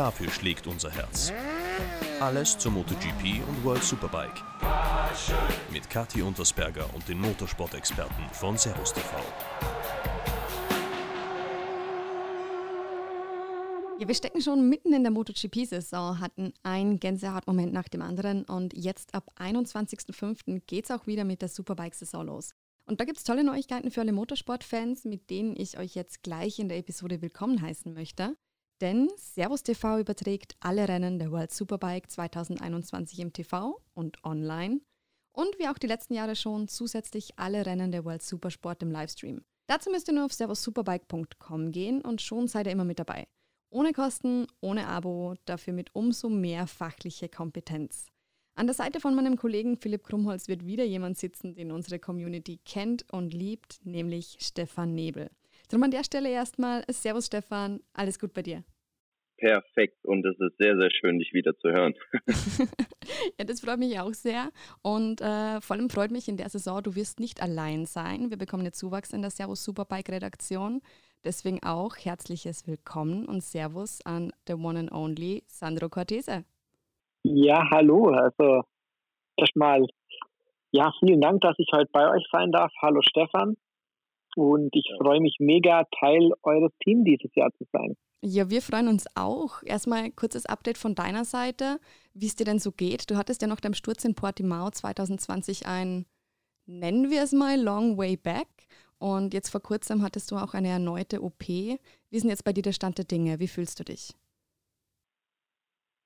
Dafür schlägt unser Herz. Alles zur MotoGP und World Superbike. Mit Kathi Untersberger und den Motorsport-Experten von Servus TV. Ja, wir stecken schon mitten in der MotoGP-Saison, hatten einen Gänsehautmoment nach dem anderen und jetzt ab 21.05. geht es auch wieder mit der Superbike-Saison los. Und da gibt es tolle Neuigkeiten für alle Motorsport-Fans, mit denen ich euch jetzt gleich in der Episode willkommen heißen möchte. Denn Servus TV überträgt alle Rennen der World Superbike 2021 im TV und online und wie auch die letzten Jahre schon zusätzlich alle Rennen der World Supersport im Livestream. Dazu müsst ihr nur auf servussuperbike.com gehen und schon seid ihr immer mit dabei. Ohne Kosten, ohne Abo, dafür mit umso mehr fachliche Kompetenz. An der Seite von meinem Kollegen Philipp Krumholz wird wieder jemand sitzen, den unsere Community kennt und liebt, nämlich Stefan Nebel. Darum an der Stelle erstmal Servus Stefan, alles gut bei dir? Perfekt und es ist sehr, sehr schön, dich wieder zu hören. ja, das freut mich auch sehr und äh, vor allem freut mich in der Saison, du wirst nicht allein sein. Wir bekommen jetzt Zuwachs in der Servus Superbike Redaktion. Deswegen auch herzliches Willkommen und Servus an the one and only Sandro Cortese. Ja, hallo. Also erstmal, ja, vielen Dank, dass ich heute bei euch sein darf. Hallo Stefan. Und ich freue mich mega, Teil eures Teams dieses Jahr zu sein. Ja, wir freuen uns auch. Erstmal kurzes Update von deiner Seite, wie es dir denn so geht. Du hattest ja nach deinem Sturz in Portimao 2020 ein, nennen wir es mal, Long Way Back. Und jetzt vor kurzem hattest du auch eine erneute OP. Wie ist denn jetzt bei dir der Stand der Dinge? Wie fühlst du dich?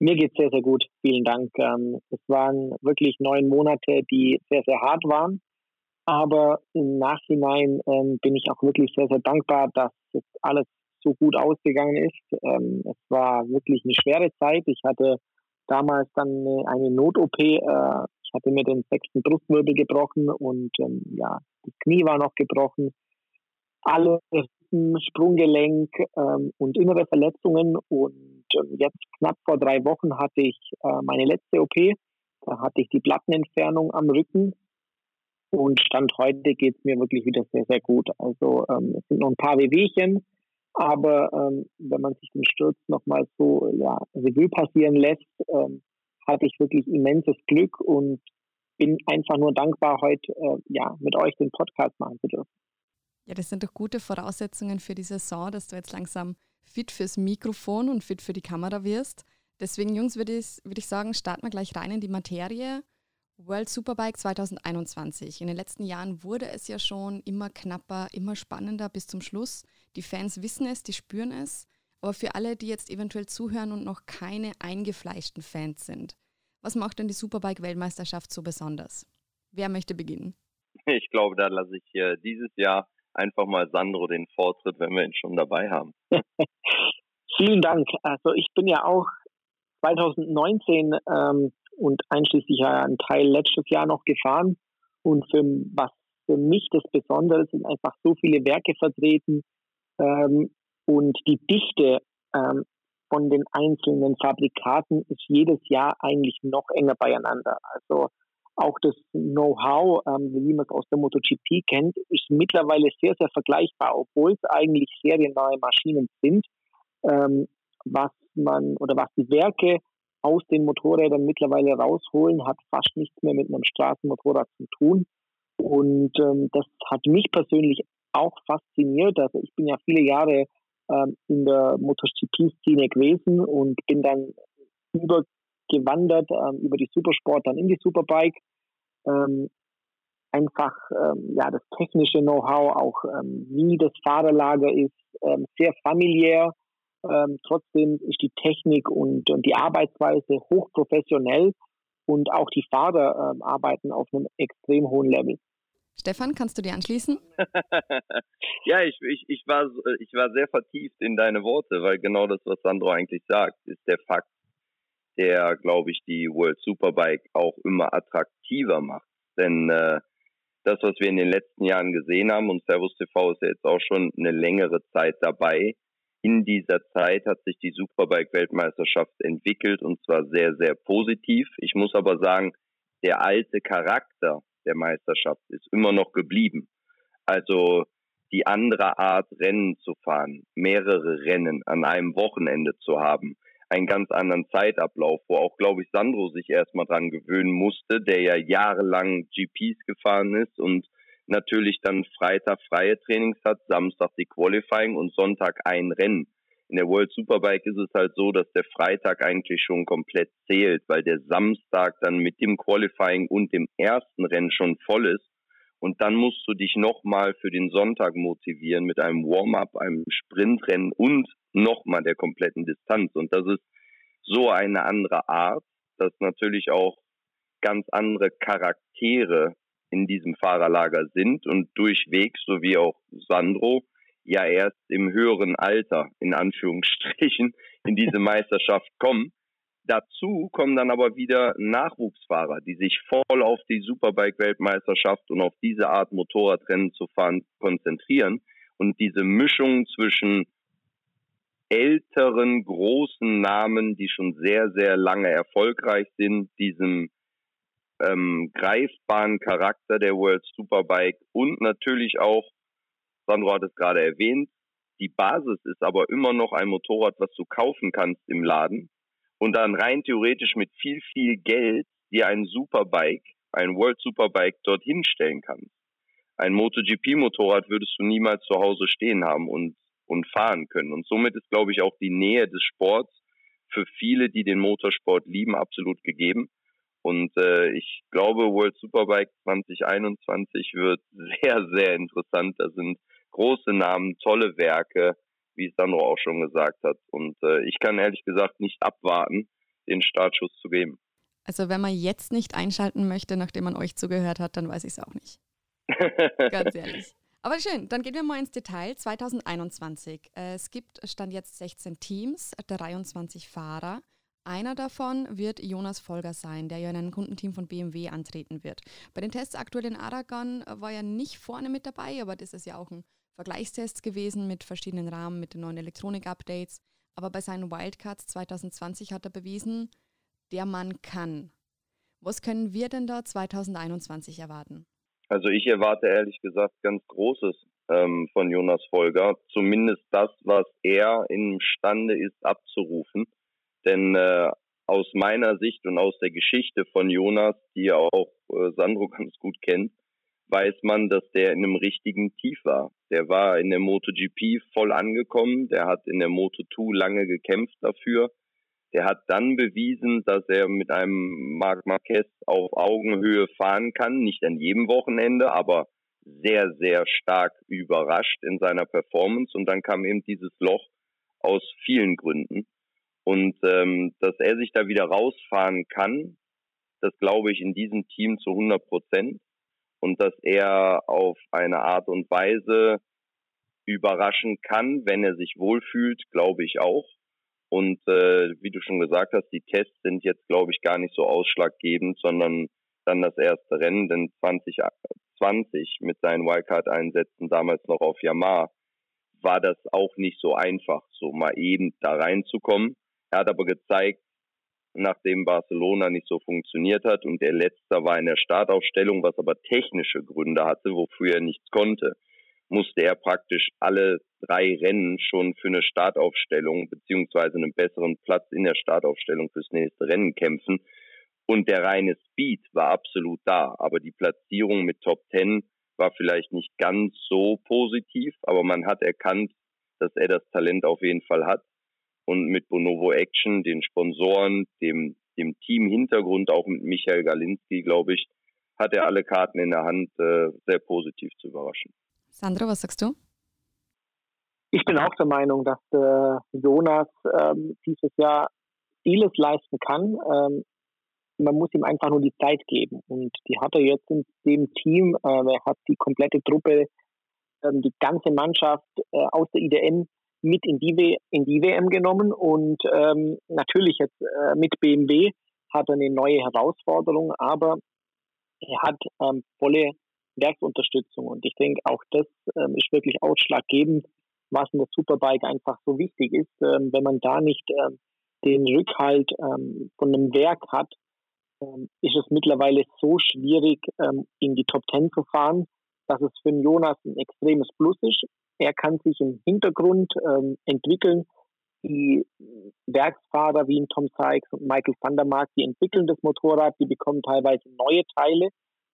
Mir geht es sehr, sehr gut. Vielen Dank. Ähm, es waren wirklich neun Monate, die sehr, sehr hart waren. Aber im Nachhinein ähm, bin ich auch wirklich sehr, sehr dankbar, dass es alles so gut ausgegangen ist. Ähm, es war wirklich eine schwere Zeit. Ich hatte damals dann eine, eine Not-OP. Äh, ich hatte mir den sechsten Brustwirbel gebrochen und ähm, ja, das Knie war noch gebrochen. Alle Sprunggelenk ähm, und innere Verletzungen. Und ähm, jetzt knapp vor drei Wochen hatte ich äh, meine letzte OP. Da hatte ich die Plattenentfernung am Rücken und Stand heute geht es mir wirklich wieder sehr, sehr gut. Also ähm, es sind noch ein paar Wehwehchen, aber ähm, wenn man sich den Sturz nochmal so ja, Revue passieren lässt, ähm, hatte ich wirklich immenses Glück und bin einfach nur dankbar, heute äh, ja, mit euch den Podcast machen zu dürfen. Ja, das sind doch gute Voraussetzungen für die Saison, dass du jetzt langsam fit fürs Mikrofon und fit für die Kamera wirst. Deswegen, Jungs, würde ich, würd ich sagen, starten wir gleich rein in die Materie. World Superbike 2021. In den letzten Jahren wurde es ja schon immer knapper, immer spannender bis zum Schluss. Die Fans wissen es, die spüren es. Aber für alle, die jetzt eventuell zuhören und noch keine eingefleischten Fans sind, was macht denn die Superbike-Weltmeisterschaft so besonders? Wer möchte beginnen? Ich glaube, da lasse ich hier dieses Jahr einfach mal Sandro den Vortritt, wenn wir ihn schon dabei haben. Vielen Dank. Also ich bin ja auch 2019 ähm, und einschließlich einen Teil letztes Jahr noch gefahren. Und für was für mich das Besondere sind einfach so viele Werke vertreten ähm, und die Dichte ähm, von den einzelnen Fabrikaten ist jedes Jahr eigentlich noch enger beieinander. Also auch das Know-how, ähm, wie man es aus der MotoGP kennt, ist mittlerweile sehr, sehr vergleichbar, obwohl es eigentlich seriennahe Maschinen sind, ähm, was man oder was die Werke aus den Motorrädern mittlerweile rausholen, hat fast nichts mehr mit einem Straßenmotorrad zu tun. Und ähm, das hat mich persönlich auch fasziniert. Also ich bin ja viele Jahre ähm, in der MotoGP-Szene gewesen und bin dann übergewandert ähm, über die Supersport dann in die Superbike. Ähm, einfach ähm, ja das technische Know-how, auch ähm, wie das Fahrerlager ist, sehr familiär ähm, trotzdem ist die Technik und, und die Arbeitsweise hochprofessionell und auch die Fahrer ähm, arbeiten auf einem extrem hohen Level. Stefan, kannst du dir anschließen? ja, ich, ich, ich, war, ich war sehr vertieft in deine Worte, weil genau das, was Sandro eigentlich sagt, ist der Fakt, der, glaube ich, die World Superbike auch immer attraktiver macht. Denn äh, das, was wir in den letzten Jahren gesehen haben, und Servus TV ist ja jetzt auch schon eine längere Zeit dabei, in dieser Zeit hat sich die Superbike-Weltmeisterschaft entwickelt und zwar sehr, sehr positiv. Ich muss aber sagen, der alte Charakter der Meisterschaft ist immer noch geblieben. Also die andere Art Rennen zu fahren, mehrere Rennen an einem Wochenende zu haben, einen ganz anderen Zeitablauf, wo auch, glaube ich, Sandro sich erstmal dran gewöhnen musste, der ja jahrelang GPs gefahren ist und natürlich dann Freitag freie Trainings hat, Samstag die Qualifying und Sonntag ein Rennen. In der World Superbike ist es halt so, dass der Freitag eigentlich schon komplett zählt, weil der Samstag dann mit dem Qualifying und dem ersten Rennen schon voll ist. Und dann musst du dich nochmal für den Sonntag motivieren mit einem Warm-up, einem Sprintrennen und nochmal der kompletten Distanz. Und das ist so eine andere Art, dass natürlich auch ganz andere Charaktere in diesem Fahrerlager sind und durchwegs, so wie auch Sandro, ja erst im höheren Alter, in Anführungsstrichen, in diese Meisterschaft kommen. Dazu kommen dann aber wieder Nachwuchsfahrer, die sich voll auf die Superbike-Weltmeisterschaft und auf diese Art Motorradrennen zu fahren konzentrieren. Und diese Mischung zwischen älteren, großen Namen, die schon sehr, sehr lange erfolgreich sind, diesem ähm, greifbaren Charakter der World Superbike und natürlich auch, Sandro hat es gerade erwähnt, die Basis ist aber immer noch ein Motorrad, was du kaufen kannst im Laden und dann rein theoretisch mit viel, viel Geld dir ein Superbike, ein World Superbike dorthin stellen kannst. Ein MotoGP-Motorrad würdest du niemals zu Hause stehen haben und, und fahren können. Und somit ist, glaube ich, auch die Nähe des Sports für viele, die den Motorsport lieben, absolut gegeben. Und äh, ich glaube, World Superbike 2021 wird sehr, sehr interessant. Da sind große Namen, tolle Werke, wie Sandro auch schon gesagt hat. Und äh, ich kann ehrlich gesagt nicht abwarten, den Startschuss zu geben. Also wenn man jetzt nicht einschalten möchte, nachdem man euch zugehört hat, dann weiß ich es auch nicht. Ganz ehrlich. Aber schön, dann gehen wir mal ins Detail. 2021. Äh, es gibt Stand jetzt 16 Teams, 23 Fahrer. Einer davon wird Jonas Folger sein, der ja in einem Kundenteam von BMW antreten wird. Bei den Tests aktuell in Aragon war er nicht vorne mit dabei, aber das ist ja auch ein Vergleichstest gewesen mit verschiedenen Rahmen, mit den neuen Elektronik-Updates. Aber bei seinen Wildcards 2020 hat er bewiesen, der Mann kann. Was können wir denn da 2021 erwarten? Also ich erwarte ehrlich gesagt ganz Großes ähm, von Jonas Folger. Zumindest das, was er imstande ist abzurufen. Denn äh, aus meiner Sicht und aus der Geschichte von Jonas, die ja auch äh, Sandro ganz gut kennt, weiß man, dass der in einem richtigen Tief war. Der war in der MotoGP voll angekommen, der hat in der Moto2 lange gekämpft dafür. Der hat dann bewiesen, dass er mit einem Marc Marquez auf Augenhöhe fahren kann, nicht an jedem Wochenende, aber sehr, sehr stark überrascht in seiner Performance. Und dann kam eben dieses Loch aus vielen Gründen. Und ähm, dass er sich da wieder rausfahren kann, das glaube ich in diesem Team zu 100 Prozent. Und dass er auf eine Art und Weise überraschen kann, wenn er sich wohlfühlt, glaube ich auch. Und äh, wie du schon gesagt hast, die Tests sind jetzt, glaube ich, gar nicht so ausschlaggebend, sondern dann das erste Rennen, denn 2020 mit seinen Wildcard-Einsätzen damals noch auf Yamaha war das auch nicht so einfach, so mal eben da reinzukommen. Er hat aber gezeigt, nachdem Barcelona nicht so funktioniert hat und der Letzter war in der Startaufstellung, was aber technische Gründe hatte, wofür er nichts konnte, musste er praktisch alle drei Rennen schon für eine Startaufstellung beziehungsweise einen besseren Platz in der Startaufstellung fürs nächste Rennen kämpfen. Und der reine Speed war absolut da, aber die Platzierung mit Top Ten war vielleicht nicht ganz so positiv, aber man hat erkannt, dass er das Talent auf jeden Fall hat und mit Bonovo Action, den Sponsoren, dem, dem Team-Hintergrund, auch mit Michael Galinski, glaube ich, hat er alle Karten in der Hand, äh, sehr positiv zu überraschen. Sandra, was sagst du? Ich bin auch der Meinung, dass äh, Jonas ähm, dieses Jahr vieles leisten kann. Ähm, man muss ihm einfach nur die Zeit geben. Und die hat er jetzt in dem Team. Äh, er hat die komplette Truppe, ähm, die ganze Mannschaft äh, aus der IDN mit in die, w in die WM genommen und ähm, natürlich jetzt äh, mit BMW hat er eine neue Herausforderung, aber er hat ähm, volle Werksunterstützung und ich denke auch das ähm, ist wirklich ausschlaggebend, was in der Superbike einfach so wichtig ist, ähm, wenn man da nicht ähm, den Rückhalt ähm, von einem Werk hat, ähm, ist es mittlerweile so schwierig, ähm, in die Top Ten zu fahren, dass es für Jonas ein extremes Plus ist. Er kann sich im Hintergrund ähm, entwickeln. Die Werksfahrer wie Tom Sykes und Michael van der Mark, die entwickeln das Motorrad, die bekommen teilweise neue Teile,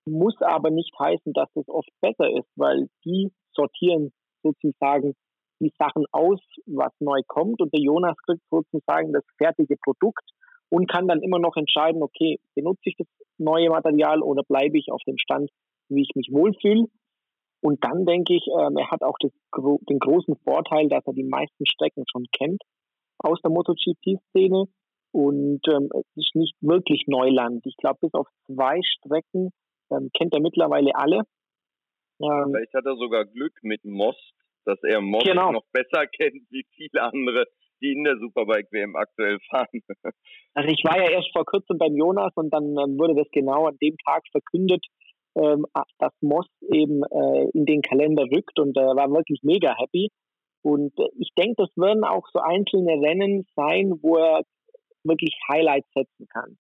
muss aber nicht heißen, dass es oft besser ist, weil die sortieren sozusagen die Sachen aus, was neu kommt und der Jonas kriegt sozusagen das fertige Produkt und kann dann immer noch entscheiden, okay, benutze ich das neue Material oder bleibe ich auf dem Stand, wie ich mich wohlfühle. Und dann denke ich, ähm, er hat auch das, den großen Vorteil, dass er die meisten Strecken schon kennt aus der MotoGP-Szene und ähm, es ist nicht wirklich Neuland. Ich glaube, bis auf zwei Strecken ähm, kennt er mittlerweile alle. Ähm, Vielleicht hat er sogar Glück mit Most, dass er Most genau. noch besser kennt wie viele andere die in der Superbike WM aktuell fahren. Also ich war ja erst vor kurzem beim Jonas und dann ähm, wurde das genau an dem Tag verkündet, ähm, dass Moss eben äh, in den Kalender rückt und äh, war wirklich mega happy. Und äh, ich denke, das werden auch so einzelne Rennen sein, wo er wirklich Highlights setzen kann.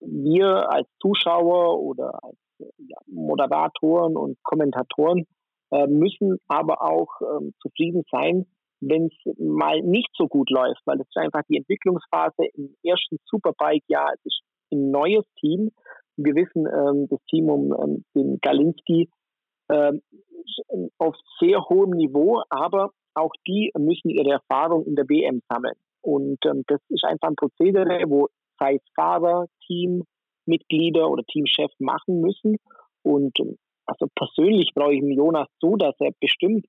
Wir als Zuschauer oder als ja, Moderatoren und Kommentatoren äh, müssen aber auch ähm, zufrieden sein, wenn es mal nicht so gut läuft, weil es ist einfach die Entwicklungsphase im ersten Superbike-Jahr, es ist ein neues Team. Wir wissen, ähm, das Team um ähm, den Galinski ähm, auf sehr hohem Niveau, aber auch die müssen ihre Erfahrung in der WM sammeln. Und ähm, das ist einfach ein Prozedere, wo sei es Fahrer, Teammitglieder oder Teamchef machen müssen. Und ähm, also persönlich brauche ich den Jonas so, dass er bestimmt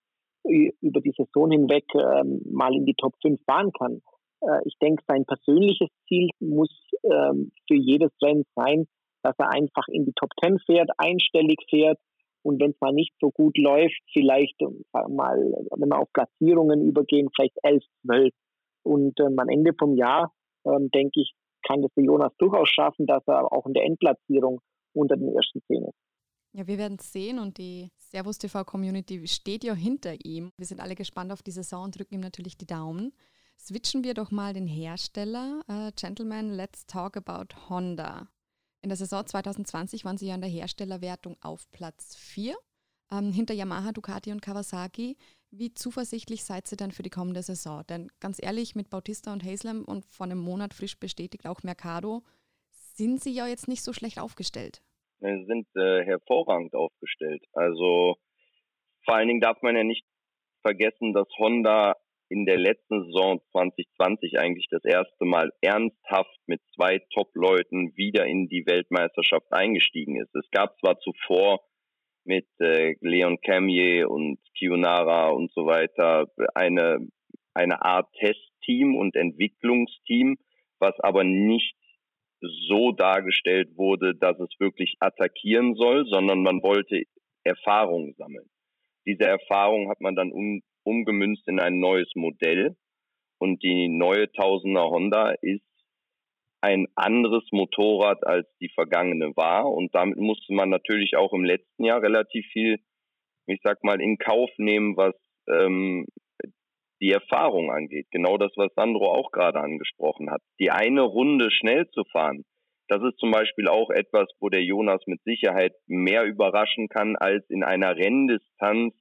über die Saison hinweg ähm, mal in die Top 5 fahren kann. Äh, ich denke, sein persönliches Ziel muss ähm, für jedes Rennen sein, dass er einfach in die Top 10 fährt, einstellig fährt und wenn es mal nicht so gut läuft, vielleicht mal, wenn wir auf Platzierungen übergehen, vielleicht 11, 12. Und ähm, am Ende vom Jahr, ähm, denke ich, kann das der Jonas durchaus schaffen, dass er auch in der Endplatzierung unter den ersten 10 ist. Ja, wir werden es sehen und die Servus TV Community steht ja hinter ihm. Wir sind alle gespannt auf die Saison und drücken ihm natürlich die Daumen. Switchen wir doch mal den Hersteller. Uh, Gentlemen, let's talk about Honda. In der Saison 2020 waren sie ja in der Herstellerwertung auf Platz 4, ähm, hinter Yamaha, Ducati und Kawasaki. Wie zuversichtlich seid ihr dann für die kommende Saison? Denn ganz ehrlich, mit Bautista und Haslam und vor einem Monat frisch bestätigt auch Mercado, sind sie ja jetzt nicht so schlecht aufgestellt. Äh, sind äh, hervorragend aufgestellt. Also vor allen Dingen darf man ja nicht vergessen, dass Honda in der letzten Saison 2020 eigentlich das erste Mal ernsthaft mit zwei Top-Leuten wieder in die Weltmeisterschaft eingestiegen ist. Es gab zwar zuvor mit äh, Leon Camier und Kiyonara und so weiter eine, eine Art Testteam und Entwicklungsteam, was aber nicht so dargestellt wurde, dass es wirklich attackieren soll, sondern man wollte Erfahrung sammeln. Diese Erfahrung hat man dann umgemünzt in ein neues Modell und die neue Tausender Honda ist ein anderes Motorrad als die vergangene war und damit musste man natürlich auch im letzten Jahr relativ viel, ich sag mal, in Kauf nehmen, was ähm, die Erfahrung angeht. Genau das, was Sandro auch gerade angesprochen hat. Die eine Runde schnell zu fahren, das ist zum Beispiel auch etwas, wo der Jonas mit Sicherheit mehr überraschen kann, als in einer Renndistanz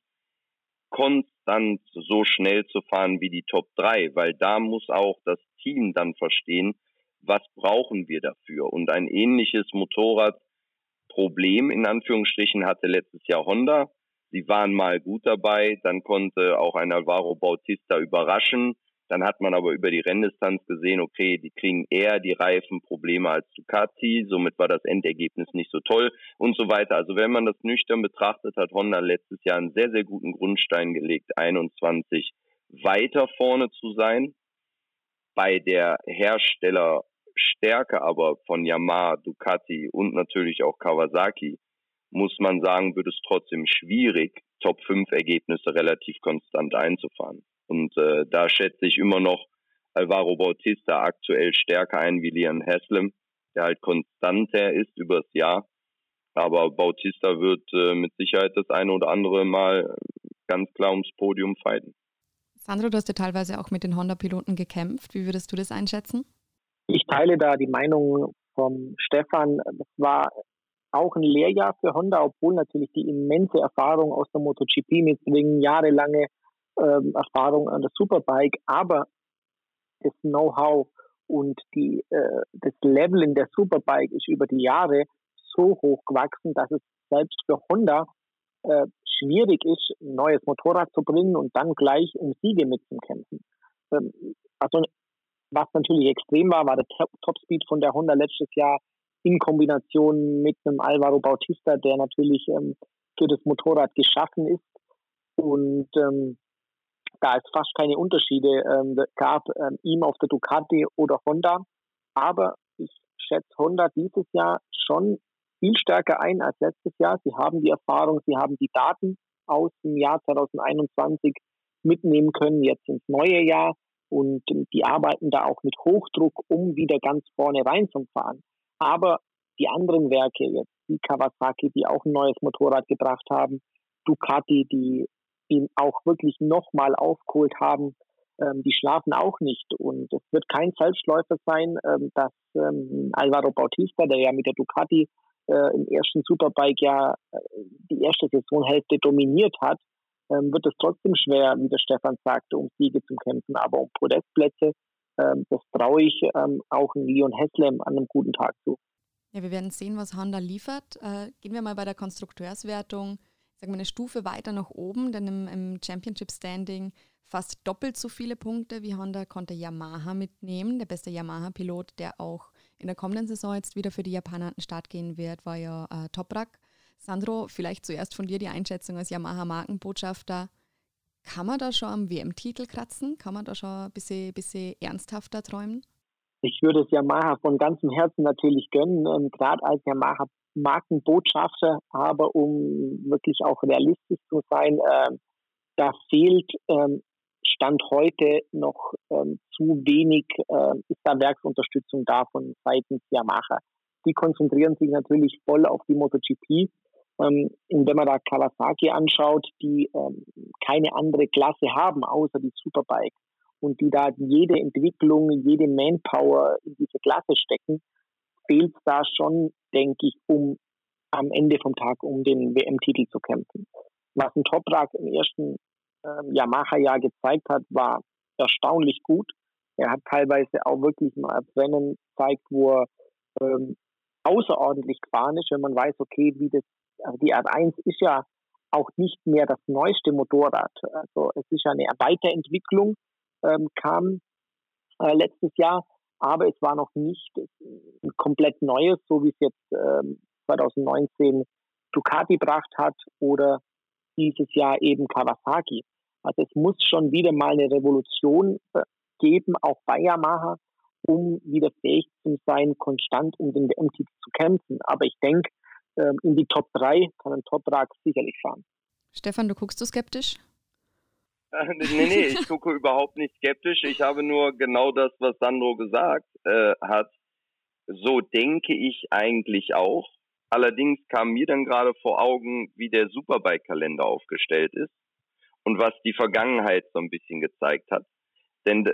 konstant so schnell zu fahren wie die Top 3, weil da muss auch das Team dann verstehen, was brauchen wir dafür. Und ein ähnliches Motorradproblem in Anführungsstrichen hatte letztes Jahr Honda. Sie waren mal gut dabei, dann konnte auch ein Alvaro Bautista überraschen. Dann hat man aber über die Renndistanz gesehen, okay, die kriegen eher die Reifenprobleme als Ducati, somit war das Endergebnis nicht so toll und so weiter. Also wenn man das nüchtern betrachtet, hat Honda letztes Jahr einen sehr, sehr guten Grundstein gelegt, 21 weiter vorne zu sein. Bei der Herstellerstärke aber von Yamaha, Ducati und natürlich auch Kawasaki muss man sagen, wird es trotzdem schwierig, Top 5 Ergebnisse relativ konstant einzufahren. Und äh, da schätze ich immer noch Alvaro Bautista aktuell stärker ein wie Liam Haslam, der halt konstanter ist übers Jahr. Aber Bautista wird äh, mit Sicherheit das eine oder andere Mal ganz klar ums Podium fighten. Sandro, du hast ja teilweise auch mit den Honda-Piloten gekämpft. Wie würdest du das einschätzen? Ich teile da die Meinung vom Stefan. Das war auch ein Lehrjahr für Honda, obwohl natürlich die immense Erfahrung aus der MotoGP mitbringen, jahrelange ähm, Erfahrung an der Superbike, aber das Know-how und die, äh, das Level in der Superbike ist über die Jahre so hoch gewachsen, dass es selbst für Honda äh, schwierig ist, ein neues Motorrad zu bringen und dann gleich um Siege mitzukämpfen. Ähm, also was natürlich extrem war, war der Topspeed von der Honda letztes Jahr in Kombination mit einem Alvaro Bautista, der natürlich ähm, für das Motorrad geschaffen ist. Und ähm, da es fast keine Unterschiede ähm, gab, ähm, ihm auf der Ducati oder Honda. Aber ich schätze Honda dieses Jahr schon viel stärker ein als letztes Jahr. Sie haben die Erfahrung, sie haben die Daten aus dem Jahr 2021 mitnehmen können, jetzt ins neue Jahr. Und die arbeiten da auch mit Hochdruck, um wieder ganz vorne reinzufahren. Aber die anderen Werke jetzt, wie Kawasaki, die auch ein neues Motorrad gebracht haben, Ducati, die ihn auch wirklich nochmal aufgeholt haben, ähm, die schlafen auch nicht. Und es wird kein Selbstläufer sein, ähm, dass ähm, Alvaro Bautista, der ja mit der Ducati äh, im ersten Superbike ja äh, die erste Saisonhälfte dominiert hat, ähm, wird es trotzdem schwer, wie der Stefan sagte, um Siege zu kämpfen. Aber um Podestplätze, ähm, das traue ich ähm, auch Leon Heslem an einem guten Tag zu. Ja, wir werden sehen, was Honda liefert. Äh, gehen wir mal bei der Konstrukteurswertung sagen wir, eine Stufe weiter nach oben, denn im, im Championship Standing fast doppelt so viele Punkte wie Honda konnte Yamaha mitnehmen. Der beste Yamaha-Pilot, der auch in der kommenden Saison jetzt wieder für die Japaner an den Start gehen wird, war ja äh, Toprak. Sandro, vielleicht zuerst von dir die Einschätzung als Yamaha-Markenbotschafter. Kann man da schon am WM-Titel kratzen? Kann man da schon ein bisschen, bisschen ernsthafter träumen? Ich würde es Yamaha von ganzem Herzen natürlich gönnen. Ähm, Gerade als Yamaha Markenbotschafter, aber um wirklich auch realistisch zu sein, äh, da fehlt ähm, Stand heute noch ähm, zu wenig, äh, ist da Werksunterstützung da von seitens Yamaha. Die konzentrieren sich natürlich voll auf die MotoGP. Ähm, und wenn man da Kawasaki anschaut, die ähm, keine andere Klasse haben außer die Superbike und die da jede Entwicklung, jede Manpower in diese Klasse stecken, fehlt da schon, denke ich, um am Ende vom Tag um den WM-Titel zu kämpfen. Was ein Toprak im ersten ähm, Yamaha-Jahr gezeigt hat, war erstaunlich gut. Er hat teilweise auch wirklich mal Rennen gezeigt, wo er ähm, außerordentlich gefahren ist, wenn man weiß, okay, wie das, also die R1 ist ja auch nicht mehr das neueste Motorrad. Also es ist ja eine Weiterentwicklung, ähm, kam äh, letztes Jahr aber es war noch nicht ein komplett neues, so wie es jetzt ähm, 2019 Ducati gebracht hat oder dieses Jahr eben Kawasaki. Also es muss schon wieder mal eine Revolution äh, geben, auch bei Yamaha, um wieder fähig zu sein, konstant um den WM-Titel zu kämpfen. Aber ich denke, ähm, in die Top 3 kann ein Top-Rag sicherlich fahren. Stefan, du guckst du skeptisch? nee, nee, ich gucke überhaupt nicht skeptisch. Ich habe nur genau das, was Sandro gesagt äh, hat. So denke ich eigentlich auch. Allerdings kam mir dann gerade vor Augen, wie der Superbike-Kalender aufgestellt ist und was die Vergangenheit so ein bisschen gezeigt hat. Denn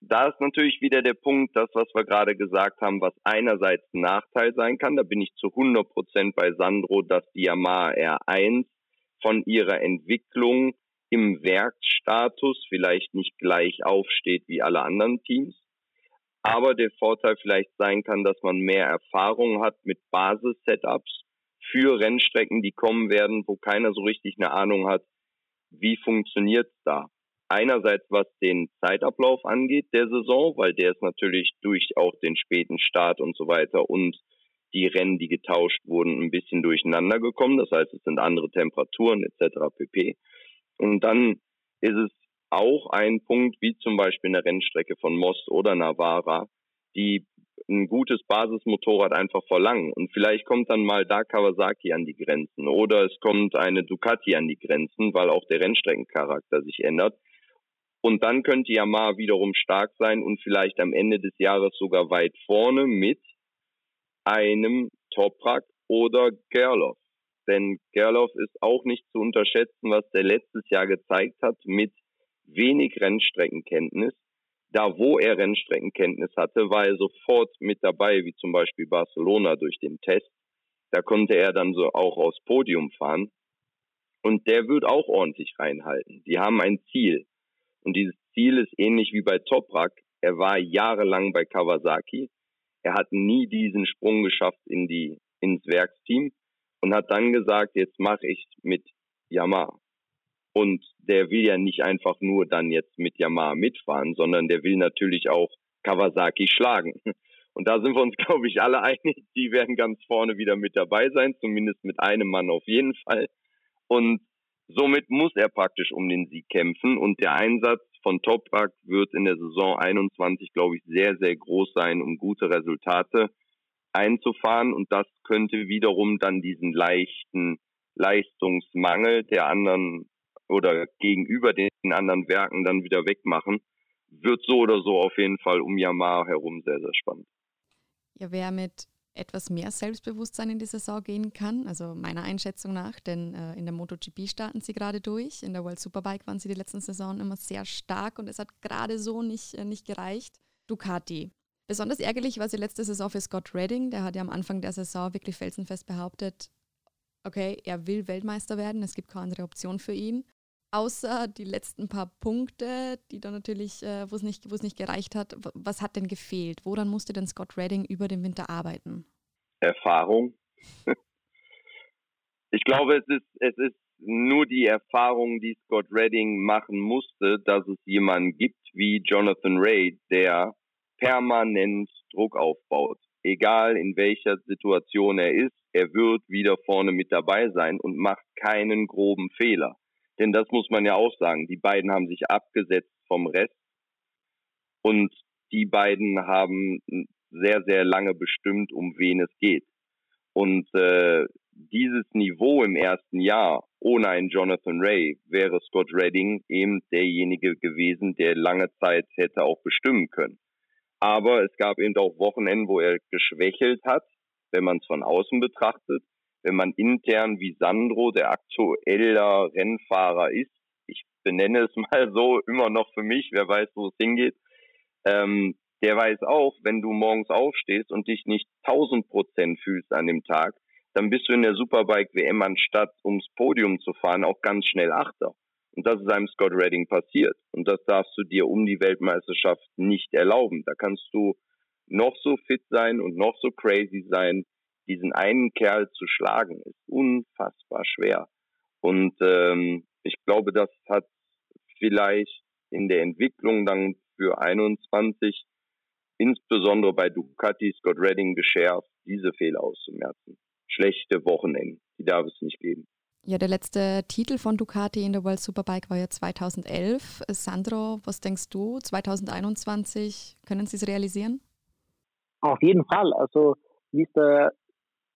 da ist natürlich wieder der Punkt, das, was wir gerade gesagt haben, was einerseits ein Nachteil sein kann. Da bin ich zu 100 Prozent bei Sandro, dass die Yamaha R1 von ihrer Entwicklung im Werksstatus vielleicht nicht gleich aufsteht wie alle anderen Teams. Aber der Vorteil vielleicht sein kann, dass man mehr Erfahrung hat mit Basis-Setups für Rennstrecken, die kommen werden, wo keiner so richtig eine Ahnung hat, wie funktioniert's da. Einerseits was den Zeitablauf angeht der Saison, weil der ist natürlich durch auch den späten Start und so weiter und die Rennen, die getauscht wurden, ein bisschen durcheinander gekommen. Das heißt, es sind andere Temperaturen etc. pp. Und dann ist es auch ein Punkt, wie zum Beispiel eine Rennstrecke von Most oder Navara, die ein gutes Basismotorrad einfach verlangen. Und vielleicht kommt dann mal da Kawasaki an die Grenzen oder es kommt eine Ducati an die Grenzen, weil auch der Rennstreckencharakter sich ändert. Und dann könnte Yamaha wiederum stark sein und vielleicht am Ende des Jahres sogar weit vorne mit einem Toprak oder Gerloff. Denn Gerloff ist auch nicht zu unterschätzen, was der letztes Jahr gezeigt hat mit wenig Rennstreckenkenntnis. Da, wo er Rennstreckenkenntnis hatte, war er sofort mit dabei, wie zum Beispiel Barcelona durch den Test. Da konnte er dann so auch aufs Podium fahren. Und der wird auch ordentlich reinhalten. Die haben ein Ziel. Und dieses Ziel ist ähnlich wie bei Toprak. Er war jahrelang bei Kawasaki. Er hat nie diesen Sprung geschafft in die, ins Werksteam und hat dann gesagt, jetzt mache ich mit Yamaha. Und der will ja nicht einfach nur dann jetzt mit Yamaha mitfahren, sondern der will natürlich auch Kawasaki schlagen. Und da sind wir uns, glaube ich, alle einig, die werden ganz vorne wieder mit dabei sein, zumindest mit einem Mann auf jeden Fall. Und somit muss er praktisch um den Sieg kämpfen. Und der Einsatz von Toprak wird in der Saison 21, glaube ich, sehr, sehr groß sein, um gute Resultate einzufahren. Und das könnte wiederum dann diesen leichten Leistungsmangel der anderen oder gegenüber den anderen Werken dann wieder wegmachen. Wird so oder so auf jeden Fall um Yamaha herum sehr, sehr spannend. Ja, wer mit etwas mehr Selbstbewusstsein in die Saison gehen kann, also meiner Einschätzung nach, denn äh, in der MotoGP starten sie gerade durch, in der World Superbike waren sie die letzten Saison immer sehr stark und es hat gerade so nicht, äh, nicht gereicht. Ducati. Besonders ärgerlich war sie letzte Saison für Scott Redding, der hat ja am Anfang der Saison wirklich felsenfest behauptet, okay, er will Weltmeister werden, es gibt keine andere Option für ihn. Außer die letzten paar Punkte, die dann natürlich, äh, wo es nicht, nicht gereicht hat. Was hat denn gefehlt? Woran musste denn Scott Redding über den Winter arbeiten? Erfahrung. ich glaube, es ist, es ist nur die Erfahrung, die Scott Redding machen musste, dass es jemanden gibt wie Jonathan Ray, der permanent Druck aufbaut. Egal in welcher Situation er ist, er wird wieder vorne mit dabei sein und macht keinen groben Fehler. Denn das muss man ja auch sagen. Die beiden haben sich abgesetzt vom Rest und die beiden haben sehr, sehr lange bestimmt, um wen es geht. Und äh, dieses Niveau im ersten Jahr ohne einen Jonathan Ray wäre Scott Redding eben derjenige gewesen, der lange Zeit hätte auch bestimmen können. Aber es gab eben auch Wochenenden, wo er geschwächelt hat, wenn man es von außen betrachtet wenn man intern wie Sandro, der aktueller Rennfahrer ist, ich benenne es mal so, immer noch für mich, wer weiß, wo es hingeht, ähm, der weiß auch, wenn du morgens aufstehst und dich nicht 1000 Prozent fühlst an dem Tag, dann bist du in der Superbike WM anstatt ums Podium zu fahren auch ganz schnell Achter. Und das ist einem Scott Redding passiert. Und das darfst du dir um die Weltmeisterschaft nicht erlauben. Da kannst du noch so fit sein und noch so crazy sein diesen einen Kerl zu schlagen, ist unfassbar schwer. Und ähm, ich glaube, das hat vielleicht in der Entwicklung dann für 21 insbesondere bei Ducati Scott Redding geschärft, diese Fehler auszumerzen. Schlechte Wochenenden, die darf es nicht geben. Ja, der letzte Titel von Ducati in der World Superbike war ja 2011. Sandro, was denkst du, 2021, können Sie es realisieren? Auf jeden Fall. Also, wie es der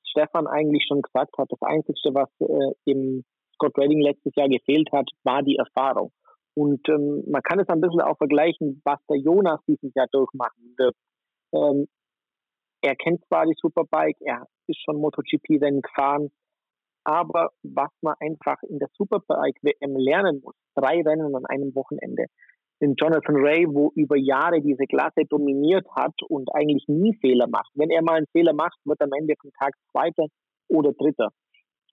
Stefan eigentlich schon gesagt hat, das Einzige, was äh, im Scott Redding letztes Jahr gefehlt hat, war die Erfahrung. Und ähm, man kann es ein bisschen auch vergleichen, was der Jonas dieses Jahr durchmachen wird. Ähm, er kennt zwar die Superbike, er ist schon MotoGP-Rennen gefahren, aber was man einfach in der Superbike WM lernen muss, drei Rennen an einem Wochenende, den Jonathan Ray, wo über Jahre diese Klasse dominiert hat und eigentlich nie Fehler macht. Wenn er mal einen Fehler macht, wird am Ende vom Tag Zweiter oder Dritter.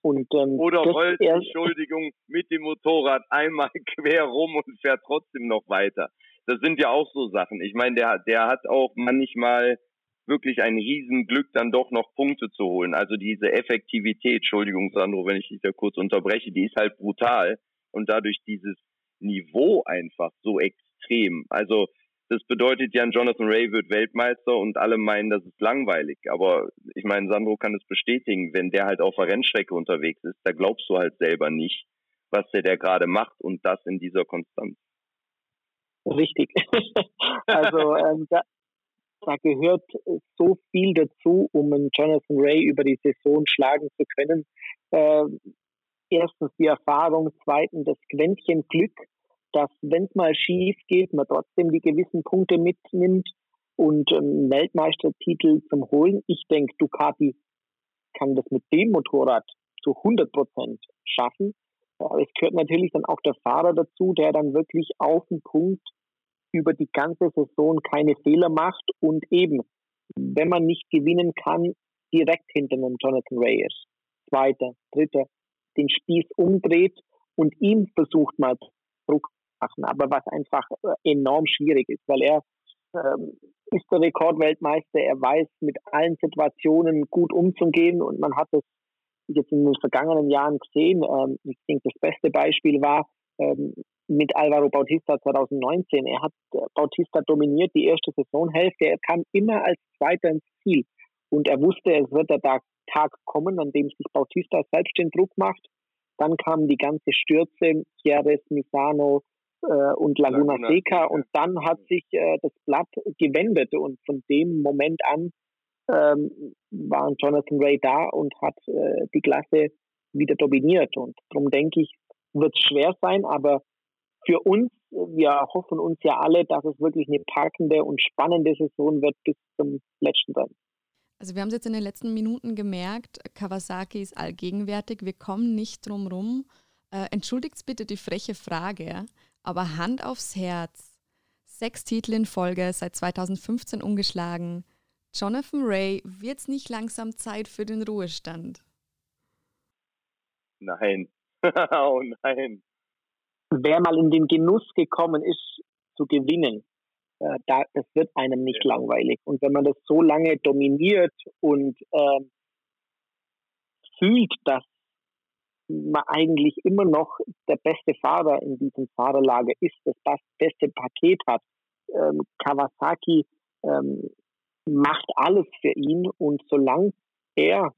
Und, ähm, oder rollt, Entschuldigung, mit dem Motorrad einmal quer rum und fährt trotzdem noch weiter. Das sind ja auch so Sachen. Ich meine, der, der hat auch manchmal wirklich ein Riesenglück, dann doch noch Punkte zu holen. Also diese Effektivität, Entschuldigung, Sandro, wenn ich dich da kurz unterbreche, die ist halt brutal. Und dadurch dieses Niveau einfach so extrem. Also das bedeutet ja, Jonathan Ray wird Weltmeister und alle meinen, das ist langweilig. Aber ich meine, Sandro kann es bestätigen, wenn der halt auf der Rennstrecke unterwegs ist, da glaubst du halt selber nicht, was der, der gerade macht und das in dieser Konstanz. Richtig. also ähm, da, da gehört so viel dazu, um einen Jonathan Ray über die Saison schlagen zu können. Äh, erstens die Erfahrung, zweitens das Quäntchen Glück, dass wenn es mal schief geht, man trotzdem die gewissen Punkte mitnimmt und ähm, Weltmeistertitel zum Holen. Ich denke, Ducati kann das mit dem Motorrad zu 100 Prozent schaffen. Aber es gehört natürlich dann auch der Fahrer dazu, der dann wirklich auf den Punkt über die ganze Saison keine Fehler macht und eben, wenn man nicht gewinnen kann, direkt hinter einem Jonathan Ray ist, zweiter, dritter, den Spieß umdreht und ihm versucht mal Druck zu machen, aber was einfach äh, enorm schwierig ist, weil er ähm, ist der Rekordweltmeister, er weiß mit allen Situationen gut umzugehen und man hat es jetzt in den vergangenen Jahren gesehen. Ähm, ich denke, das beste Beispiel war ähm, mit Alvaro Bautista 2019. Er hat äh, Bautista dominiert die erste Saisonhälfte. Er kam immer als Zweiter ins Ziel und er wusste, es wird der Tag kommen, an dem sich Bautista selbst den Druck macht. Dann kamen die ganze Stürze, Chiares, Misano, äh, und Laguna, Laguna Seca. Und dann hat sich äh, das Blatt gewendet und von dem Moment an ähm, war Jonathan Ray da und hat äh, die Klasse wieder dominiert. Und darum denke ich, wird es schwer sein, aber für uns, wir hoffen uns ja alle, dass es wirklich eine packende und spannende Saison wird bis zum letzten Rennen. Also wir haben es jetzt in den letzten Minuten gemerkt, Kawasaki ist allgegenwärtig, wir kommen nicht drum rum. Äh, entschuldigt bitte die freche Frage, aber Hand aufs Herz. Sechs Titel in Folge, seit 2015 umgeschlagen. Jonathan Ray, wird es nicht langsam Zeit für den Ruhestand? Nein. oh nein. Wer mal in den Genuss gekommen ist, zu gewinnen, äh, da, das wird einem nicht ja. langweilig. Und wenn man das so lange dominiert und äh, fühlt, dass man eigentlich immer noch der beste Fahrer in diesem Fahrerlager ist, das beste Paket hat. Ähm, Kawasaki ähm, macht alles für ihn und solange er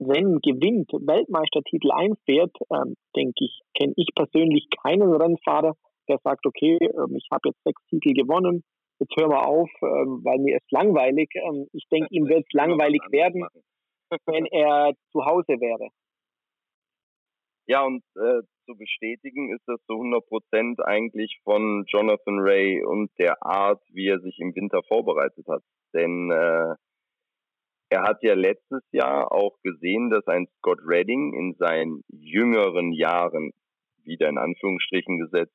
Rennen gewinnt, Weltmeistertitel einfährt, ähm, denke ich, kenne ich persönlich keinen Rennfahrer, der sagt, okay, ähm, ich habe jetzt sechs Titel gewonnen, jetzt hören wir auf, ähm, weil mir ist langweilig. Ähm, ich denke, ihm wird es langweilig werden wenn er zu Hause wäre. Ja, und äh, zu bestätigen ist das zu 100 Prozent eigentlich von Jonathan Ray und der Art, wie er sich im Winter vorbereitet hat. Denn äh, er hat ja letztes Jahr auch gesehen, dass ein Scott Redding in seinen jüngeren Jahren, wieder in Anführungsstrichen gesetzt,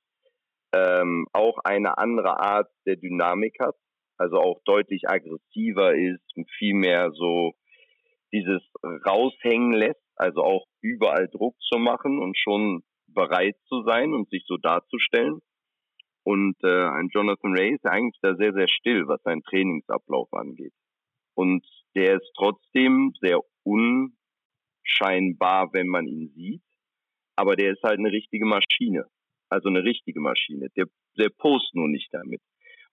ähm, auch eine andere Art der Dynamik hat, also auch deutlich aggressiver ist und viel mehr so dieses raushängen lässt, also auch überall Druck zu machen und schon bereit zu sein und sich so darzustellen. Und äh, ein Jonathan Ray ist eigentlich da sehr, sehr still, was seinen Trainingsablauf angeht. Und der ist trotzdem sehr unscheinbar, wenn man ihn sieht. Aber der ist halt eine richtige Maschine. Also eine richtige Maschine. Der, der post nur nicht damit.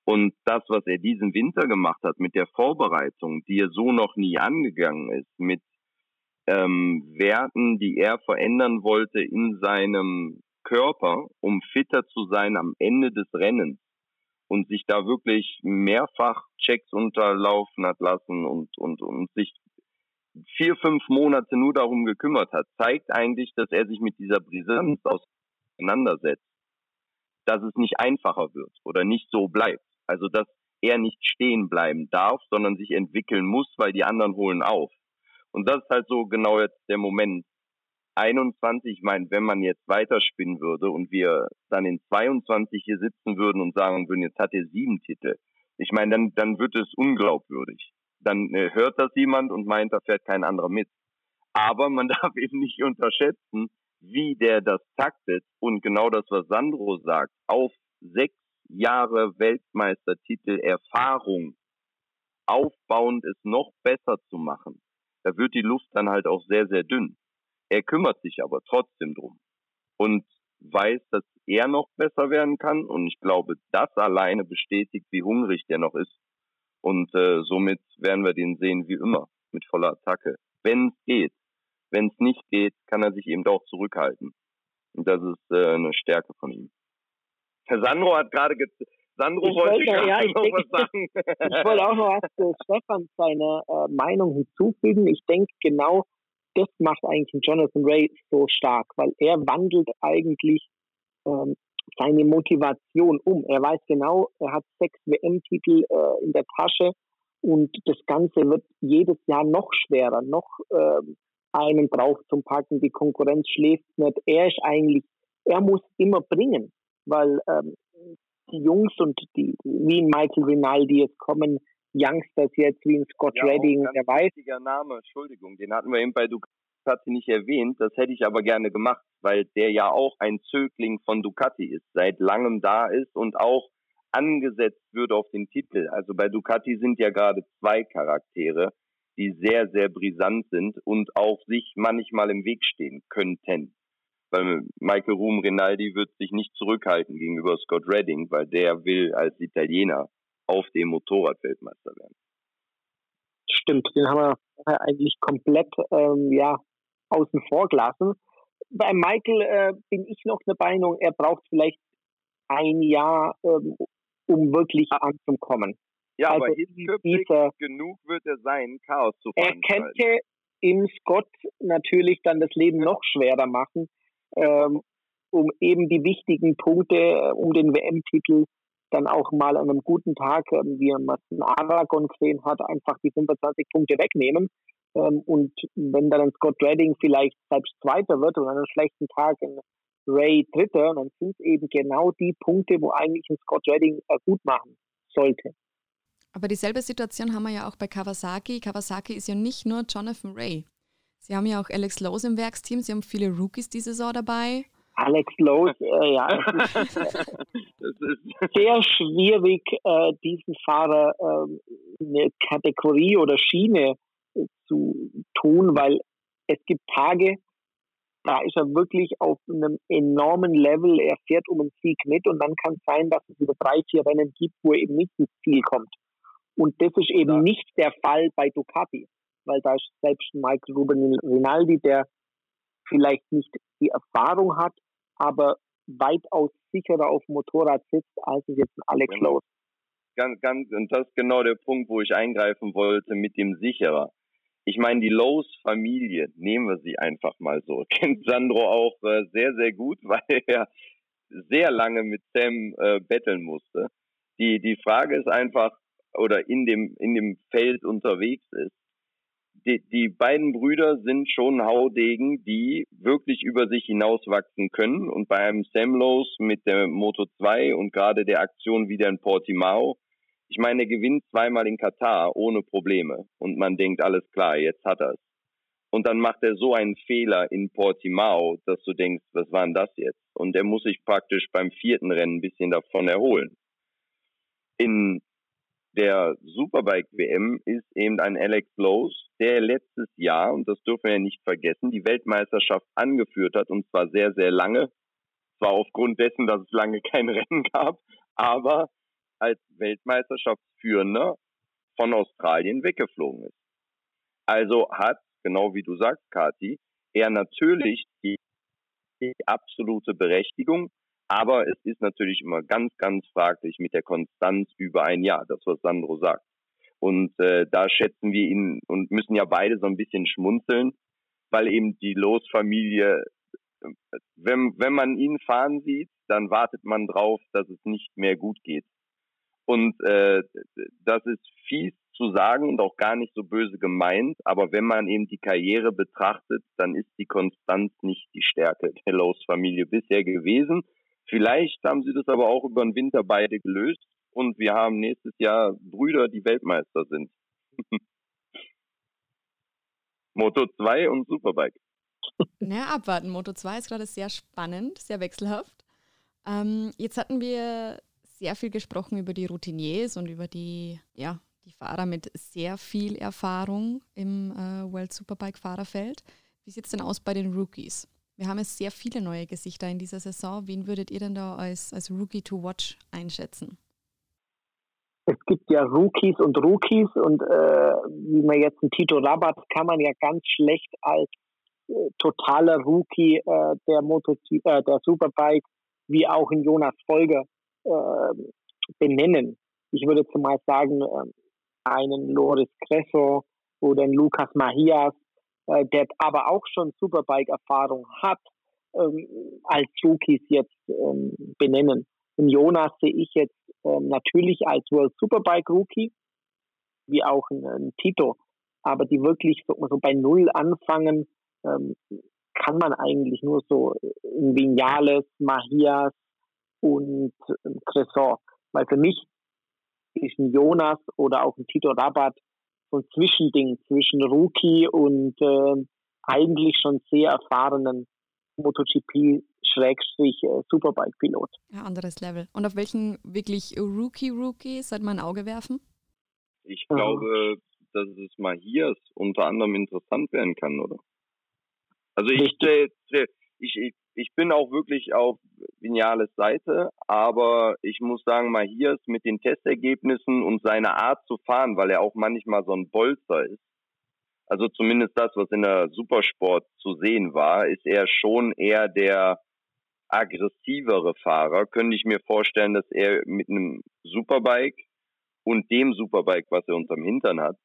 Und das, was er diesen Winter gemacht hat mit der Vorbereitung, die er so noch nie angegangen ist, mit ähm, Werten, die er verändern wollte in seinem Körper, um fitter zu sein am Ende des Rennens und sich da wirklich mehrfach Checks unterlaufen hat lassen und, und, und sich vier, fünf Monate nur darum gekümmert hat, zeigt eigentlich, dass er sich mit dieser Brisanz auseinandersetzt, dass es nicht einfacher wird oder nicht so bleibt. Also dass er nicht stehen bleiben darf, sondern sich entwickeln muss, weil die anderen holen auf. Und das ist halt so genau jetzt der Moment. 21, ich meine, wenn man jetzt weiterspinnen würde und wir dann in 22 hier sitzen würden und sagen würden, jetzt hat er sieben Titel. Ich meine, dann, dann wird es unglaubwürdig. Dann äh, hört das jemand und meint, da fährt kein anderer mit. Aber man darf eben nicht unterschätzen, wie der das taktet und genau das, was Sandro sagt, auf sechs Jahre Weltmeistertitel Erfahrung aufbauend es noch besser zu machen, da wird die Luft dann halt auch sehr, sehr dünn. Er kümmert sich aber trotzdem drum und weiß, dass er noch besser werden kann und ich glaube, das alleine bestätigt, wie hungrig der noch ist und äh, somit werden wir den sehen wie immer mit voller Attacke. Wenn es geht, wenn es nicht geht, kann er sich eben auch zurückhalten und das ist äh, eine Stärke von ihm. Herr Sandro hat gerade Sandro ich wollte, wollte ja, ich noch denke, was sagen. ich wollte auch noch was zu Stefan seine äh, Meinung hinzufügen. Ich denke genau, das macht eigentlich Jonathan Ray so stark, weil er wandelt eigentlich ähm, seine Motivation um. Er weiß genau, er hat sechs WM-Titel äh, in der Tasche und das Ganze wird jedes Jahr noch schwerer, noch äh, einen drauf zum Packen. Die Konkurrenz schläft nicht. Er ist eigentlich, er muss immer bringen weil ähm, die Jungs und die wie Michael Rinaldi jetzt kommen, Youngsters jetzt wie ein Scott ja, Redding, der weiß. Name, Entschuldigung, den hatten wir eben bei Ducati nicht erwähnt. Das hätte ich aber gerne gemacht, weil der ja auch ein Zögling von Ducati ist, seit langem da ist und auch angesetzt wird auf den Titel. Also bei Ducati sind ja gerade zwei Charaktere, die sehr, sehr brisant sind und auch sich manchmal im Weg stehen könnten. Weil Michael Ruhm Rinaldi wird sich nicht zurückhalten gegenüber Scott Redding, weil der will als Italiener auf dem Motorrad Weltmeister werden. Stimmt, den haben wir eigentlich komplett ähm, ja, außen vor gelassen. Bei Michael äh, bin ich noch der Meinung, er braucht vielleicht ein Jahr, ähm, um wirklich anzukommen. Ja, also aber dieser, genug wird er sein, Chaos zu Er könnte im Scott natürlich dann das Leben noch schwerer machen, ähm, um eben die wichtigen Punkte, äh, um den WM-Titel dann auch mal an einem guten Tag, ähm, wie man in Aragon gesehen hat, einfach die 25 Punkte wegnehmen. Ähm, und wenn dann Scott Redding vielleicht selbst Zweiter wird und an einem schlechten Tag ein Ray Dritter, dann sind es eben genau die Punkte, wo eigentlich ein Scott Redding äh, gut machen sollte. Aber dieselbe Situation haben wir ja auch bei Kawasaki. Kawasaki ist ja nicht nur Jonathan Ray. Sie haben ja auch Alex Lowe im Werksteam, sie haben viele Rookies diese Saison dabei. Alex Lowe, äh, ja, sehr schwierig, äh, diesen Fahrer äh, eine Kategorie oder Schiene äh, zu tun, weil es gibt Tage, da ist er wirklich auf einem enormen Level, er fährt um den Sieg mit und dann kann es sein, dass es wieder drei, vier Rennen gibt, wo er eben nicht ins Ziel kommt. Und das ist eben ja. nicht der Fall bei Ducati, weil da ist selbst Michael Ruben Rinaldi, der vielleicht nicht die Erfahrung hat, aber weitaus sicherer auf dem Motorrad sitzt, als es jetzt ein Alex ja. Lowe. Ganz, ganz, und das ist genau der Punkt, wo ich eingreifen wollte mit dem sicherer. Ich meine, die Lowe's-Familie, nehmen wir sie einfach mal so, kennt Sandro auch äh, sehr, sehr gut, weil er sehr lange mit Sam äh, betteln musste. Die, die Frage ist einfach, oder in dem, in dem Feld unterwegs ist. Die, die beiden Brüder sind schon Haudegen, die wirklich über sich hinauswachsen können. Und bei einem Sam Lowe's mit der Moto 2 und gerade der Aktion wieder in Portimao, ich meine, er gewinnt zweimal in Katar ohne Probleme. Und man denkt, alles klar, jetzt hat er es. Und dann macht er so einen Fehler in Portimao, dass du denkst, was war denn das jetzt? Und er muss sich praktisch beim vierten Rennen ein bisschen davon erholen. In der Superbike-WM ist eben ein Alex Lowe's, der letztes Jahr, und das dürfen wir ja nicht vergessen, die Weltmeisterschaft angeführt hat, und zwar sehr, sehr lange. Zwar aufgrund dessen, dass es lange kein Rennen gab, aber als Weltmeisterschaftsführender von Australien weggeflogen ist. Also hat, genau wie du sagst, Kati, er natürlich die, die absolute Berechtigung, aber es ist natürlich immer ganz, ganz fraglich mit der Konstanz über ein Jahr, das was Sandro sagt. Und äh, da schätzen wir ihn und müssen ja beide so ein bisschen schmunzeln, weil eben die Losfamilie, wenn, wenn man ihn fahren sieht, dann wartet man drauf, dass es nicht mehr gut geht. Und äh, das ist fies zu sagen und auch gar nicht so böse gemeint, aber wenn man eben die Karriere betrachtet, dann ist die Konstanz nicht die Stärke der Lowe's-Familie bisher gewesen. Vielleicht haben sie das aber auch über den Winter beide gelöst und wir haben nächstes Jahr Brüder, die Weltmeister sind. Moto 2 und Superbike. Na, abwarten. Moto 2 ist gerade sehr spannend, sehr wechselhaft. Ähm, jetzt hatten wir sehr viel gesprochen über die Routiniers und über die, ja, die Fahrer mit sehr viel Erfahrung im äh, World Superbike Fahrerfeld. Wie sieht es denn aus bei den Rookies? Wir haben jetzt sehr viele neue Gesichter in dieser Saison. Wen würdet ihr denn da als, als Rookie to Watch einschätzen? Es gibt ja Rookies und Rookies und äh, wie man jetzt einen Tito Rabat kann man ja ganz schlecht als äh, totaler Rookie äh, der, Moto, äh, der Superbike wie auch in Jonas Folger äh, benennen. Ich würde zum Beispiel sagen, äh, einen Loris Cresso oder einen Lucas Mahias, äh, der aber auch schon Superbike-Erfahrung hat, ähm, als Rookies jetzt ähm, benennen. Und Jonas sehe ich jetzt ähm, natürlich als World Superbike Rookie, wie auch ein, ein Tito. Aber die wirklich so, so bei Null anfangen, ähm, kann man eigentlich nur so in Vinales, Mahias und ähm, Cresson. Weil für mich ist ein Jonas oder auch ein Tito Rabat so ein Zwischending zwischen Rookie und äh, eigentlich schon sehr erfahrenen MotoGP Schrägstrich äh, Superbike-Pilot. Ja, anderes Level. Und auf welchen wirklich Rookie-Rookie sollte man ein Auge werfen? Ich glaube, dass es mal hier unter anderem interessant werden kann, oder? Also ich, ich, ich bin auch wirklich auf Vinales Seite, aber ich muss sagen, Mahias mit den Testergebnissen und seiner Art zu fahren, weil er auch manchmal so ein Bolzer ist, also zumindest das, was in der Supersport zu sehen war, ist er schon eher der aggressivere Fahrer. Könnte ich mir vorstellen, dass er mit einem Superbike und dem Superbike, was er unterm Hintern hat,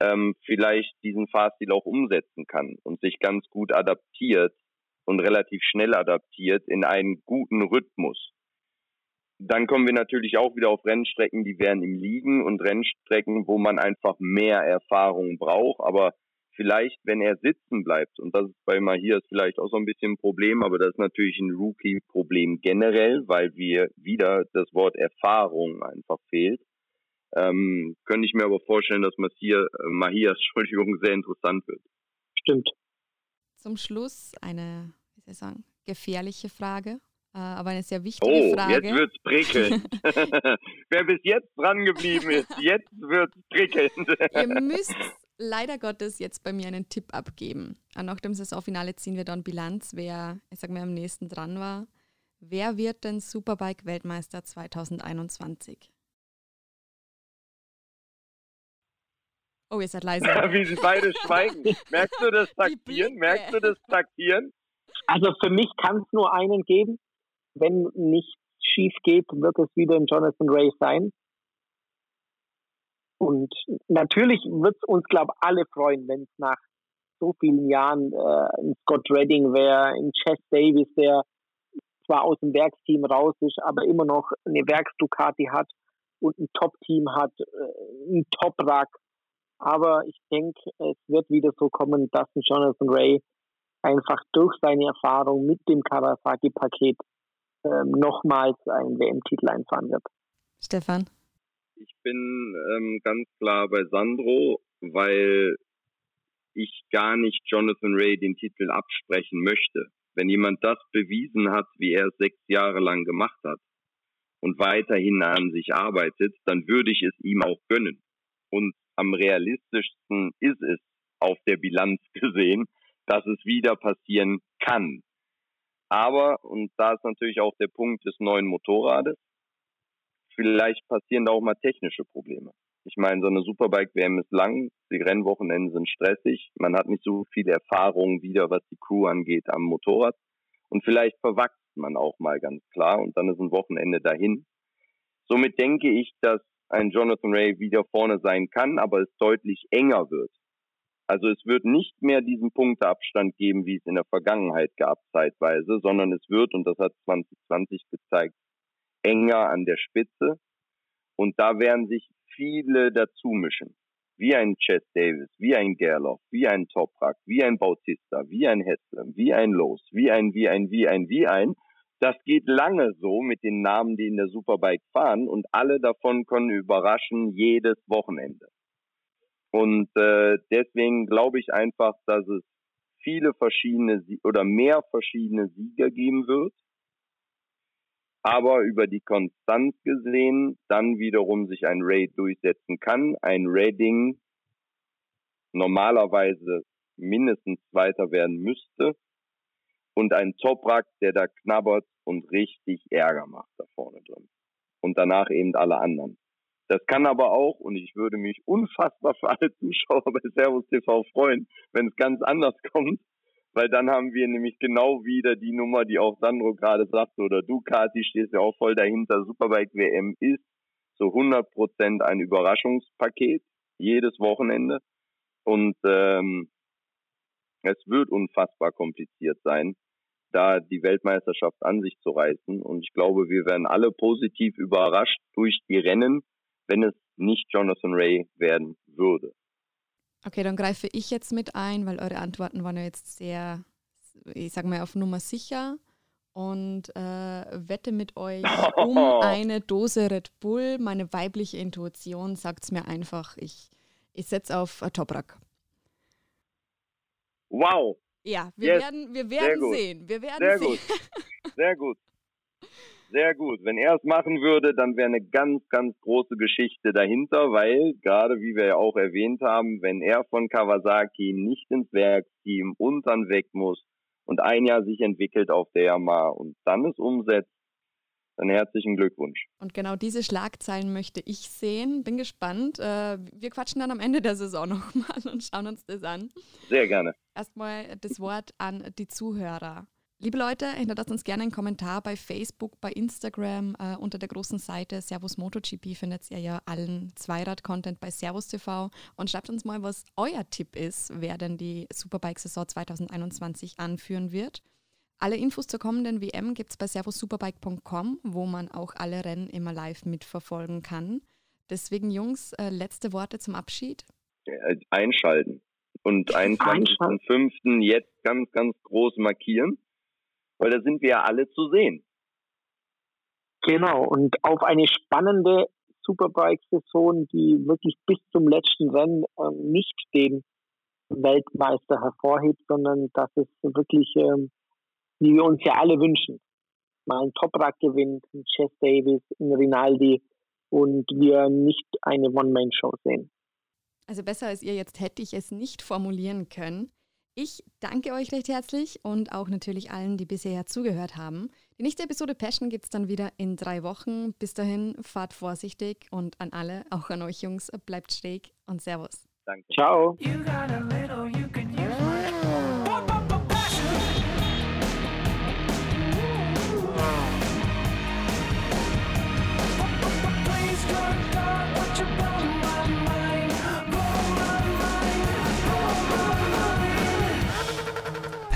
ähm, vielleicht diesen Fahrstil auch umsetzen kann und sich ganz gut adaptiert und relativ schnell adaptiert in einen guten Rhythmus. Dann kommen wir natürlich auch wieder auf Rennstrecken, die werden im Liegen und Rennstrecken, wo man einfach mehr Erfahrung braucht. Aber vielleicht, wenn er sitzen bleibt, und das ist bei Mahias vielleicht auch so ein bisschen ein Problem, aber das ist natürlich ein Rookie-Problem generell, weil wir wieder das Wort Erfahrung einfach fehlt. Ähm, könnte ich mir aber vorstellen, dass Mahias, Mahias Entschuldigung, sehr interessant wird. Stimmt. Zum Schluss eine, wie soll ich sagen, gefährliche Frage, äh, aber eine sehr wichtige oh, Frage. Oh, jetzt wird's prickelnd. Wer bis jetzt dran geblieben ist, jetzt wird's prickelnd. Ihr müsst leider Gottes jetzt bei mir einen Tipp abgeben. Nach dem Saisonfinale ziehen wir dann Bilanz, wer, ich sag mal, am nächsten dran war. Wer wird denn Superbike-Weltmeister 2021? Oh, ihr seid leise. Wie sie beide schweigen. Merkst du das Taktieren? Merkst du das Taktieren? Also für mich kann es nur einen geben. Wenn nichts schief geht, wird es wieder ein Jonathan Ray sein. Und natürlich wird es uns, glaube ich, alle freuen, wenn es nach so vielen Jahren äh, ein Scott Redding wäre, ein Chess Davis, der zwar aus dem Werksteam raus ist, aber immer noch eine Werksducati hat und ein Top-Team hat, äh, ein Top-Rack aber ich denke, es wird wieder so kommen, dass Jonathan Ray einfach durch seine Erfahrung mit dem Kawasaki-Paket ähm, nochmals einen WM-Titel einfahren wird. Stefan? Ich bin ähm, ganz klar bei Sandro, weil ich gar nicht Jonathan Ray den Titel absprechen möchte. Wenn jemand das bewiesen hat, wie er es sechs Jahre lang gemacht hat und weiterhin an sich arbeitet, dann würde ich es ihm auch gönnen. Und am realistischsten ist es auf der Bilanz gesehen, dass es wieder passieren kann. Aber, und da ist natürlich auch der Punkt des neuen Motorrades, vielleicht passieren da auch mal technische Probleme. Ich meine, so eine Superbike-WM ist lang, die Rennwochenenden sind stressig, man hat nicht so viel Erfahrung wieder, was die Crew angeht am Motorrad. Und vielleicht verwachst man auch mal ganz klar und dann ist ein Wochenende dahin. Somit denke ich, dass ein Jonathan Ray wieder vorne sein kann, aber es deutlich enger wird. Also es wird nicht mehr diesen Punkteabstand geben, wie es in der Vergangenheit gab zeitweise, sondern es wird, und das hat 2020 gezeigt, enger an der Spitze. Und da werden sich viele dazu mischen. Wie ein Chess Davis, wie ein Gerloff, wie ein Toprak, wie ein Bautista, wie ein Hesslem, wie ein Los, wie ein, wie ein, wie ein, wie ein. Das geht lange so mit den Namen, die in der Superbike fahren und alle davon können überraschen jedes Wochenende. Und äh, deswegen glaube ich einfach, dass es viele verschiedene oder mehr verschiedene Sieger geben wird. Aber über die Konstanz gesehen dann wiederum sich ein Raid durchsetzen kann. Ein Raiding normalerweise mindestens Zweiter werden müsste. Und ein Toprak, der da knabbert und richtig Ärger macht da vorne drin. Und danach eben alle anderen. Das kann aber auch, und ich würde mich unfassbar für alle Zuschauer bei Servus TV freuen, wenn es ganz anders kommt, weil dann haben wir nämlich genau wieder die Nummer, die auch Sandro gerade sagte, oder du, Kati, stehst ja auch voll dahinter. Superbike WM ist so 100 Prozent ein Überraschungspaket, jedes Wochenende. Und ähm, es wird unfassbar kompliziert sein da die Weltmeisterschaft an sich zu reißen. Und ich glaube, wir werden alle positiv überrascht durch die Rennen, wenn es nicht Jonathan Ray werden würde. Okay, dann greife ich jetzt mit ein, weil eure Antworten waren ja jetzt sehr, ich sage mal, auf Nummer sicher. und äh, wette mit euch um eine Dose Red Bull. Meine weibliche Intuition sagt es mir einfach, ich, ich setze auf Toprak. Wow. Ja, wir yes. werden, wir werden sehen. Wir werden Sehr sehen. gut. Sehr gut. Sehr gut. Wenn er es machen würde, dann wäre eine ganz, ganz große Geschichte dahinter, weil, gerade wie wir ja auch erwähnt haben, wenn er von Kawasaki nicht ins Werksteam und dann weg muss und ein Jahr sich entwickelt auf der Yamaha und dann es umsetzt, dann herzlichen Glückwunsch. Und genau diese Schlagzeilen möchte ich sehen. Bin gespannt. Äh, wir quatschen dann am Ende der Saison nochmal und schauen uns das an. Sehr gerne. Erstmal das Wort an die Zuhörer. Liebe Leute, hinterlasst uns gerne einen Kommentar bei Facebook, bei Instagram. Äh, unter der großen Seite Servus MotoGP findet ihr ja allen Zweirad-Content bei Servus TV. Und schreibt uns mal, was euer Tipp ist, wer denn die Superbike-Saison 2021 anführen wird. Alle Infos zur kommenden WM gibt es bei servosuperbike.com, wo man auch alle Rennen immer live mitverfolgen kann. Deswegen, Jungs, äh, letzte Worte zum Abschied. Einschalten. Und 21.05. jetzt ganz, ganz groß markieren weil da sind wir ja alle zu sehen. Genau, und auf eine spannende Superbike-Saison, die wirklich bis zum letzten Rennen ähm, nicht den Weltmeister hervorhebt, sondern dass es wirklich, ähm, wie wir uns ja alle wünschen, mal ein Toprak gewinnt, ein Chess Davis, ein Rinaldi und wir nicht eine One-Man-Show sehen. Also besser als ihr jetzt hätte ich es nicht formulieren können. Ich danke euch recht herzlich und auch natürlich allen, die bisher zugehört haben. Die nächste Episode Passion gibt es dann wieder in drei Wochen. Bis dahin, fahrt vorsichtig und an alle, auch an euch Jungs, bleibt schräg und Servus. Danke. Ciao.